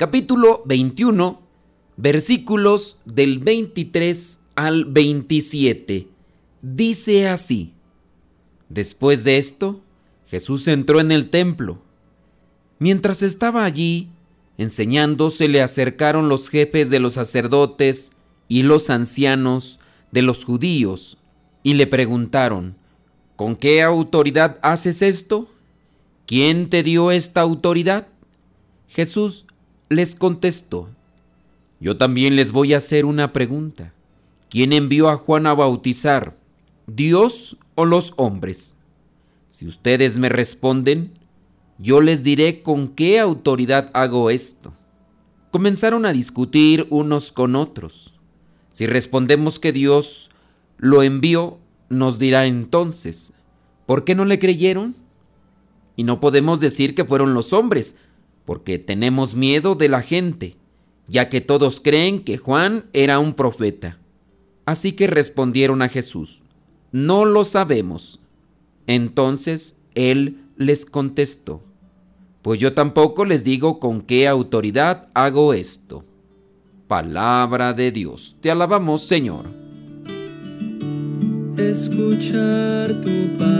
capítulo 21, versículos del 23 al 27. Dice así, Después de esto, Jesús entró en el templo. Mientras estaba allí, enseñando, se le acercaron los jefes de los sacerdotes y los ancianos de los judíos y le preguntaron, ¿Con qué autoridad haces esto? ¿Quién te dio esta autoridad? Jesús les contestó, yo también les voy a hacer una pregunta. ¿Quién envió a Juan a bautizar? ¿Dios o los hombres? Si ustedes me responden, yo les diré con qué autoridad hago esto. Comenzaron a discutir unos con otros. Si respondemos que Dios lo envió, nos dirá entonces, ¿por qué no le creyeron? Y no podemos decir que fueron los hombres, porque tenemos miedo de la gente, ya que todos creen que Juan era un profeta. Así que respondieron a Jesús, no lo sabemos. Entonces él les contestó, pues yo tampoco les digo con qué autoridad hago esto. Palabra de Dios, te alabamos Señor escuchar tu palabra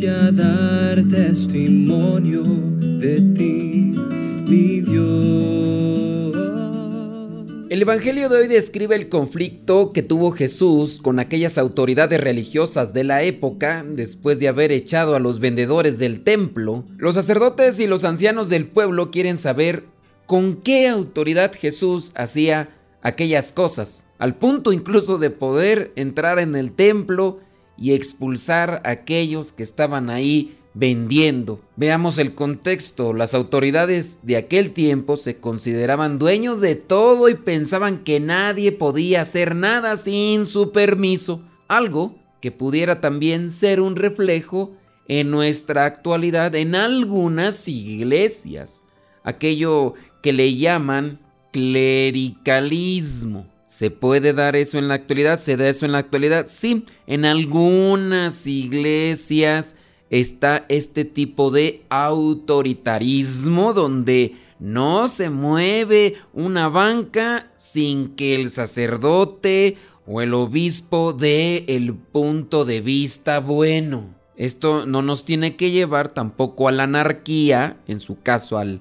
ya dar testimonio de ti, mi Dios. El Evangelio de hoy describe el conflicto que tuvo Jesús con aquellas autoridades religiosas de la época después de haber echado a los vendedores del templo. Los sacerdotes y los ancianos del pueblo quieren saber con qué autoridad Jesús hacía aquellas cosas, al punto incluso de poder entrar en el templo y expulsar a aquellos que estaban ahí vendiendo. Veamos el contexto. Las autoridades de aquel tiempo se consideraban dueños de todo y pensaban que nadie podía hacer nada sin su permiso. Algo que pudiera también ser un reflejo en nuestra actualidad en algunas iglesias. Aquello que le llaman clericalismo. ¿Se puede dar eso en la actualidad? ¿Se da eso en la actualidad? Sí, en algunas iglesias está este tipo de autoritarismo donde no se mueve una banca sin que el sacerdote o el obispo dé el punto de vista bueno. Esto no nos tiene que llevar tampoco a la anarquía, en su caso al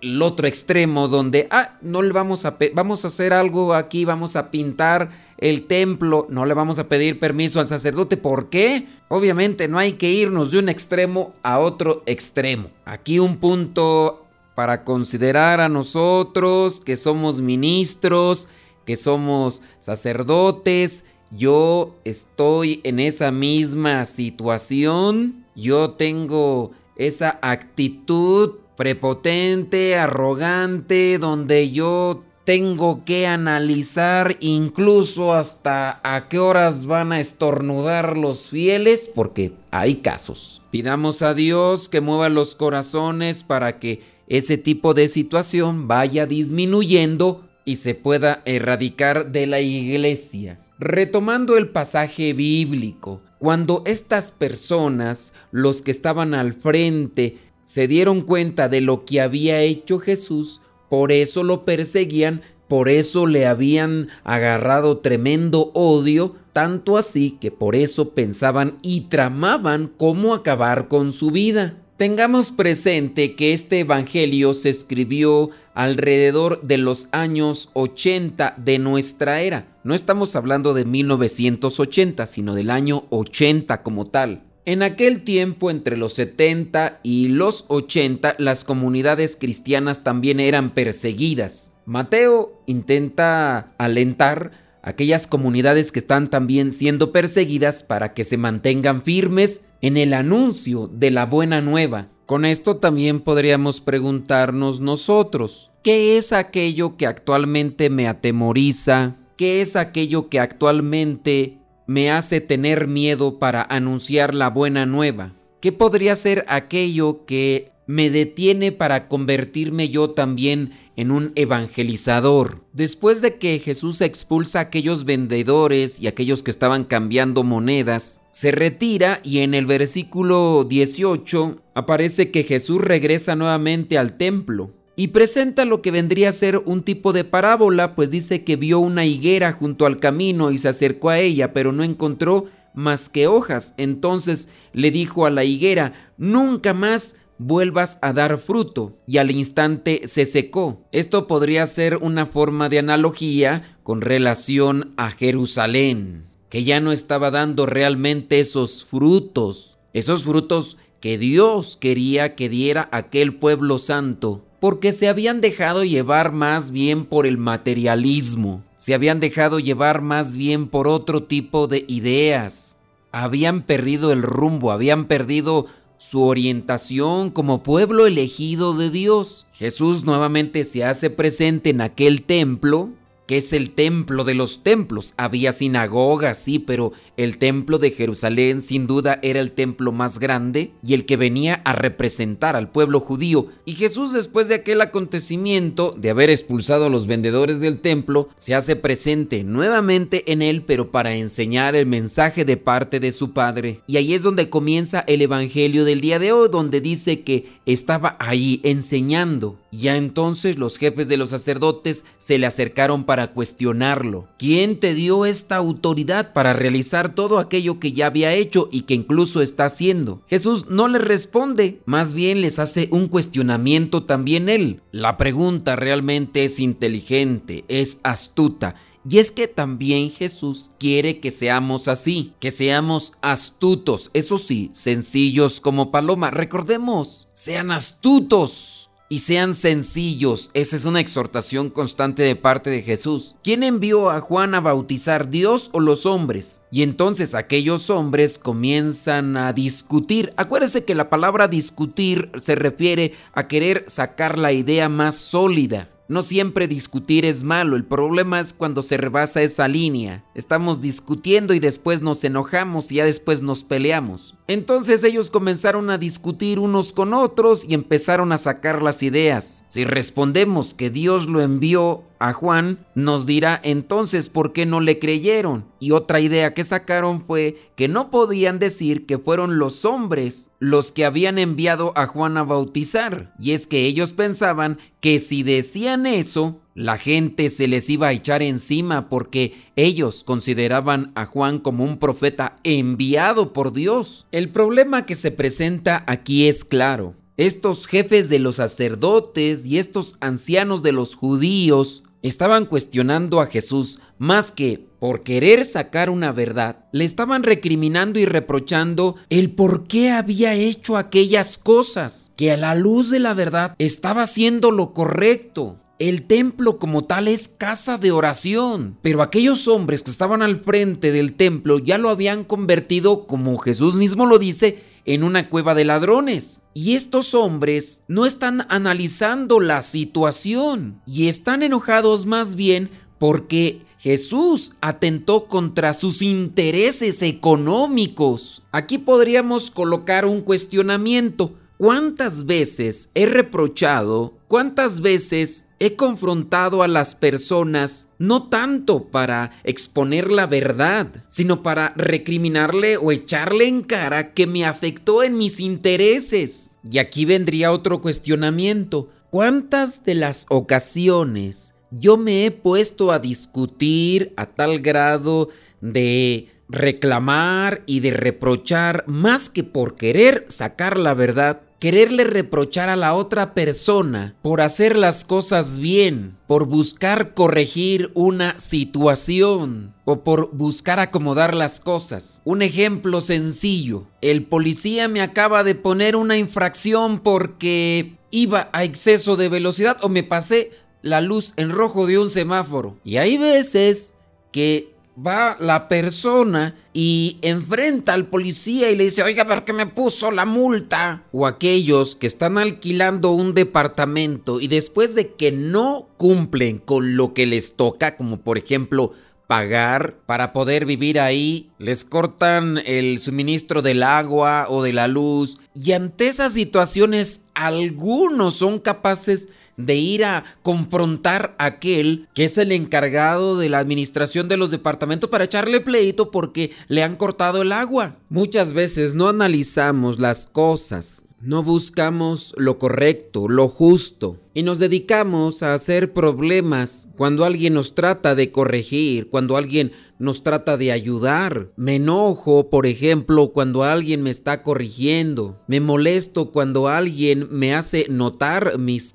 el otro extremo donde, ah, no le vamos a, vamos a hacer algo aquí, vamos a pintar el templo, no le vamos a pedir permiso al sacerdote. ¿Por qué? Obviamente no hay que irnos de un extremo a otro extremo. Aquí un punto para considerar a nosotros que somos ministros, que somos sacerdotes. Yo estoy en esa misma situación. Yo tengo esa actitud prepotente, arrogante, donde yo tengo que analizar incluso hasta a qué horas van a estornudar los fieles, porque hay casos. Pidamos a Dios que mueva los corazones para que ese tipo de situación vaya disminuyendo y se pueda erradicar de la iglesia. Retomando el pasaje bíblico, cuando estas personas, los que estaban al frente, se dieron cuenta de lo que había hecho Jesús, por eso lo perseguían Por eso le habían agarrado tremendo odio, tanto así que por eso pensaban y tramaban cómo acabar con su vida. Tengamos presente que este Evangelio se escribió alrededor de los años 80 de nuestra era. No estamos hablando de 1980, sino del año 80 como tal. En aquel tiempo, entre los 70 y los 80, las comunidades cristianas también eran perseguidas. Mateo intenta alentar aquellas comunidades que están también siendo perseguidas para que se mantengan firmes en el anuncio de la buena nueva. Con esto también podríamos preguntarnos nosotros, ¿qué es aquello que actualmente me atemoriza? ¿Qué es aquello que actualmente me hace tener miedo para anunciar la buena nueva? ¿Qué podría ser aquello que me detiene para convertirme yo también en un evangelizador. Después de que Jesús expulsa a aquellos vendedores y aquellos que estaban cambiando monedas, se retira y en el versículo 18 aparece que Jesús regresa nuevamente al templo y presenta lo que vendría a ser un tipo de parábola, pues dice que vio una higuera junto al camino y se acercó a ella, pero no encontró más que hojas. Entonces le dijo a la higuera, nunca más vuelvas a dar fruto y al instante se secó. Esto podría ser una forma de analogía con relación a Jerusalén, que ya no estaba dando realmente esos frutos, esos frutos que Dios quería que diera aquel pueblo santo, porque se habían dejado llevar más bien por el materialismo, se habían dejado llevar más bien por otro tipo de ideas, habían perdido el rumbo, habían perdido su orientación como pueblo elegido de Dios. Jesús nuevamente se hace presente en aquel templo que es el templo de los templos. Había sinagogas, sí, pero el templo de Jerusalén sin duda era el templo más grande y el que venía a representar al pueblo judío. Y Jesús después de aquel acontecimiento, de haber expulsado a los vendedores del templo, se hace presente nuevamente en él, pero para enseñar el mensaje de parte de su Padre. Y ahí es donde comienza el Evangelio del día de hoy, donde dice que estaba ahí enseñando. Ya entonces los jefes de los sacerdotes se le acercaron para cuestionarlo. ¿Quién te dio esta autoridad para realizar todo aquello que ya había hecho y que incluso está haciendo? Jesús no les responde, más bien les hace un cuestionamiento también él. La pregunta realmente es inteligente, es astuta. Y es que también Jesús quiere que seamos así, que seamos astutos, eso sí, sencillos como paloma. Recordemos, sean astutos y sean sencillos. Esa es una exhortación constante de parte de Jesús. ¿Quién envió a Juan a bautizar, Dios o los hombres? Y entonces aquellos hombres comienzan a discutir. Acuérdense que la palabra discutir se refiere a querer sacar la idea más sólida. No siempre discutir es malo, el problema es cuando se rebasa esa línea. Estamos discutiendo y después nos enojamos y ya después nos peleamos. Entonces ellos comenzaron a discutir unos con otros y empezaron a sacar las ideas. Si respondemos que Dios lo envió a Juan, nos dirá entonces por qué no le creyeron. Y otra idea que sacaron fue que no podían decir que fueron los hombres los que habían enviado a Juan a bautizar. Y es que ellos pensaban que si decían eso, la gente se les iba a echar encima porque ellos consideraban a Juan como un profeta enviado por Dios. El problema que se presenta aquí es claro. Estos jefes de los sacerdotes y estos ancianos de los judíos estaban cuestionando a Jesús más que por querer sacar una verdad, le estaban recriminando y reprochando el por qué había hecho aquellas cosas, que a la luz de la verdad estaba haciendo lo correcto. El templo como tal es casa de oración, pero aquellos hombres que estaban al frente del templo ya lo habían convertido, como Jesús mismo lo dice, en una cueva de ladrones. Y estos hombres no están analizando la situación y están enojados más bien porque Jesús atentó contra sus intereses económicos. Aquí podríamos colocar un cuestionamiento. ¿Cuántas veces he reprochado, cuántas veces he confrontado a las personas no tanto para exponer la verdad, sino para recriminarle o echarle en cara que me afectó en mis intereses? Y aquí vendría otro cuestionamiento. ¿Cuántas de las ocasiones yo me he puesto a discutir a tal grado de reclamar y de reprochar más que por querer sacar la verdad, quererle reprochar a la otra persona por hacer las cosas bien, por buscar corregir una situación o por buscar acomodar las cosas. Un ejemplo sencillo, el policía me acaba de poner una infracción porque iba a exceso de velocidad o me pasé la luz en rojo de un semáforo. Y hay veces que va la persona y enfrenta al policía y le dice, oiga, ¿por qué me puso la multa? O aquellos que están alquilando un departamento y después de que no cumplen con lo que les toca, como por ejemplo pagar para poder vivir ahí, les cortan el suministro del agua o de la luz y ante esas situaciones algunos son capaces de ir a confrontar a aquel que es el encargado de la administración de los departamentos para echarle pleito porque le han cortado el agua. Muchas veces no analizamos las cosas, no buscamos lo correcto, lo justo, y nos dedicamos a hacer problemas cuando alguien nos trata de corregir, cuando alguien nos trata de ayudar. Me enojo, por ejemplo, cuando alguien me está corrigiendo. Me molesto cuando alguien me hace notar mis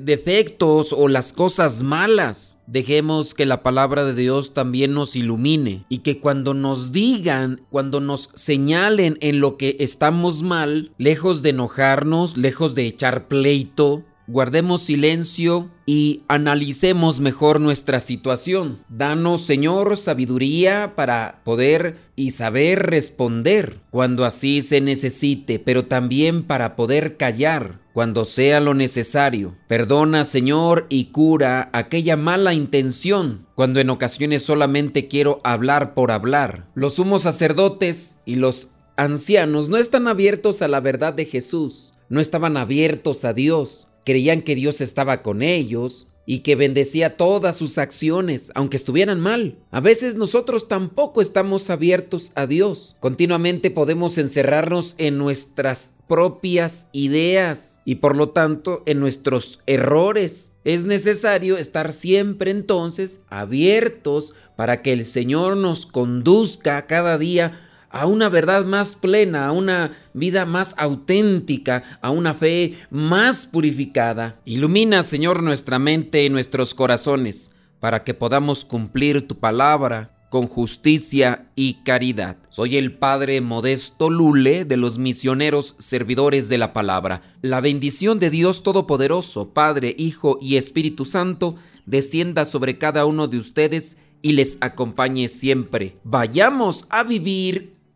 defectos o las cosas malas. Dejemos que la palabra de Dios también nos ilumine y que cuando nos digan, cuando nos señalen en lo que estamos mal, lejos de enojarnos, lejos de echar pleito, guardemos silencio y analicemos mejor nuestra situación. Danos, Señor, sabiduría para poder y saber responder cuando así se necesite, pero también para poder callar cuando sea lo necesario. Perdona, Señor, y cura aquella mala intención cuando en ocasiones solamente quiero hablar por hablar. Los sumos sacerdotes y los ancianos no están abiertos a la verdad de Jesús, no estaban abiertos a Dios creían que Dios estaba con ellos y que bendecía todas sus acciones, aunque estuvieran mal. A veces nosotros tampoco estamos abiertos a Dios. Continuamente podemos encerrarnos en nuestras propias ideas y por lo tanto en nuestros errores. Es necesario estar siempre entonces abiertos para que el Señor nos conduzca cada día a una verdad más plena, a una vida más auténtica, a una fe más purificada. Ilumina, Señor, nuestra mente y nuestros corazones para que podamos cumplir tu palabra con justicia y caridad. Soy el Padre Modesto Lule de los misioneros servidores de la palabra. La bendición de Dios Todopoderoso, Padre, Hijo y Espíritu Santo, descienda sobre cada uno de ustedes y les acompañe siempre. Vayamos a vivir